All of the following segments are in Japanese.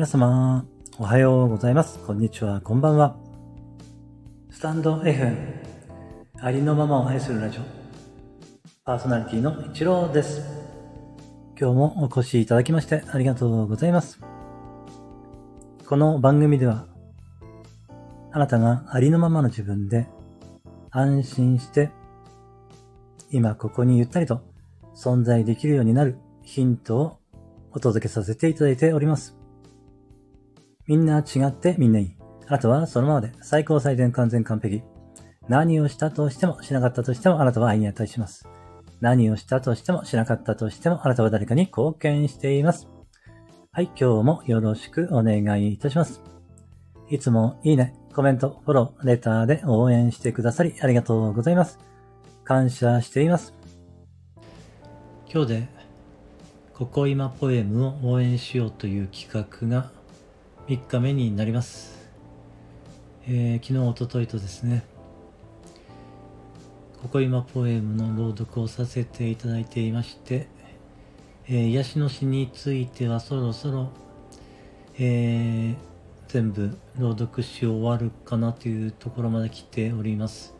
皆様、おはようございます。こんにちは、こんばんは。スタンド FM、ありのままを愛するラジオ、パーソナリティの一郎です。今日もお越しいただきましてありがとうございます。この番組では、あなたがありのままの自分で安心して、今ここにゆったりと存在できるようになるヒントをお届けさせていただいております。みんな違ってみんないい。あなたはそのままで最高最善完全完璧。何をしたとしてもしなかったとしてもあなたは愛に値します。何をしたとしてもしなかったとしてもあなたは誰かに貢献しています。はい、今日もよろしくお願いいたします。いつもいいね、コメント、フォロー、レターで応援してくださりありがとうございます。感謝しています。今日で、ここ今ポエムを応援しようという企画が3日目になります。えー昨日、おとといとですね、ここ今ポエムの朗読をさせていただいていまして、えー癒しの詩についてはそろそろ、えー全部朗読し終わるかなというところまで来ております。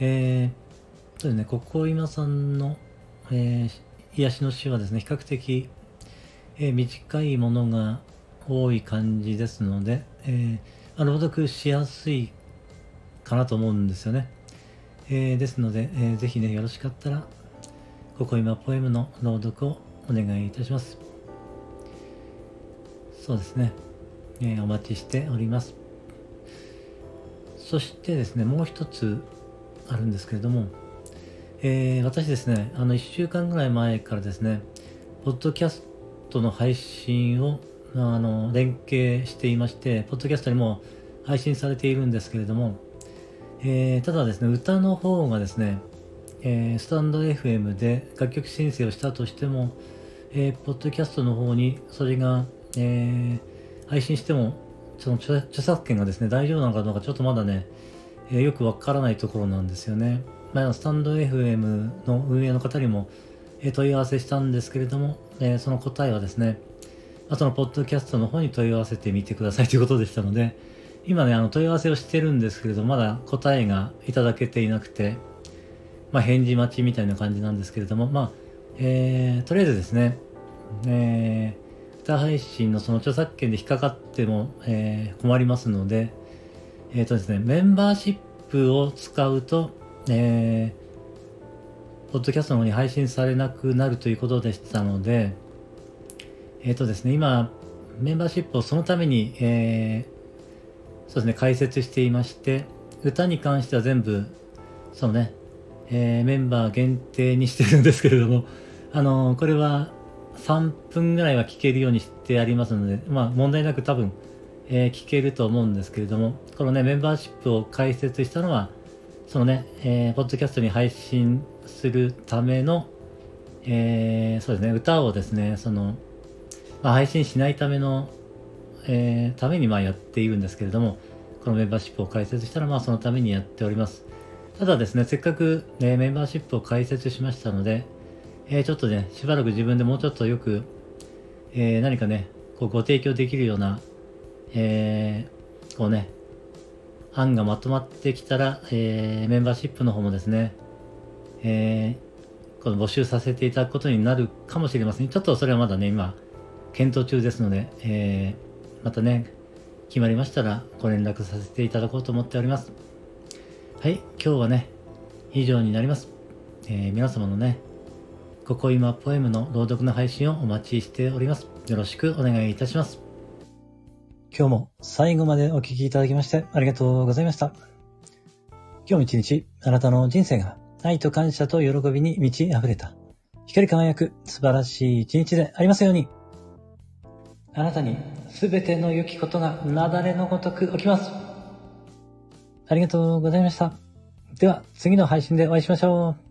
えーそうですね、ここ今さんの、えー癒しの詩はですね、比較的、えー短いものが多い感じですので、えーまあ朗読しやすいかなと思うんですよね。えーですので、えーぜひね、よろしかったら、ここ今ポエムの朗読をお願いいたします。そうですね、えーお待ちしております。そしてですね、もう一つあるんですけれども、えー私ですね、あの1週間ぐらい前からですね、ポッドキャストの配信をあの連携していまして、ポッドキャストにも配信されているんですけれども、えーただですね、歌の方がですね、えースタンド FM で楽曲申請をしたとしても、えーポッドキャストの方にそれが、えー配信しても、その著作権がですね、大丈夫なのかどうかちょっとまだね、えーよくわからないところなんですよね。まあ、スタンド FM の運営の方にも、えー問い合わせしたんですけれども、えーその答えはですね、あとのポッドキャストの方に問い合わせてみてくださいということでしたので、今ね、あの問い合わせをしてるんですけれど、まだ答えがいただけていなくて、まあ、返事待ちみたいな感じなんですけれども、まあ、えーとりあえずですね、えー歌配信のその著作権で引っかかっても、えー困りますので、えっ、とですね、メンバーシップを使うと、えーポッドキャストの方に配信されなくなるということでしたので、えっ、とですね、今、メンバーシップをそのために、えーそうですね、解説していまして、歌に関しては全部、そうね、えーメンバー限定にしてるんですけれども、あのこれは3分ぐらいは聞けるようにしてありますので、まあ問題なく多分、えー聞けると思うんですけれども、このね、メンバーシップを開設したのは、そのね、えーポッドキャストに配信するための、えーそうですね、歌をですね、その、まあ、配信しないための、えーためにまあやっているんですけれども、このメンバーシップを開設したら、まあそのためにやっております。ただですね、せっかく、ね、メンバーシップを開設しましたので、えーちょっとね、しばらく自分でもうちょっとよく、えー何かね、こうご提供できるような、えーこうね、案がまとまってきたら、えーメンバーシップの方もですね、えーこの募集させていただくことになるかもしれません。ちょっとそれはまだね、今、検討中ですので、えーまたね、決まりましたらご連絡させていただこうと思っております。はい、今日はね、以上になります。えー皆様のね、ここ今ポエムの朗読の配信をお待ちしております。よろしくお願いいたします。今日も最後までお聞きいただきましてありがとうございました。今日も一日、あなたの人生が愛と感謝と喜びに満ち溢れた、光り輝く素晴らしい一日でありますように。あなたにすべての良きことが雪崩のごとく起きます。ありがとうございました。では、次の配信でお会いしましょう。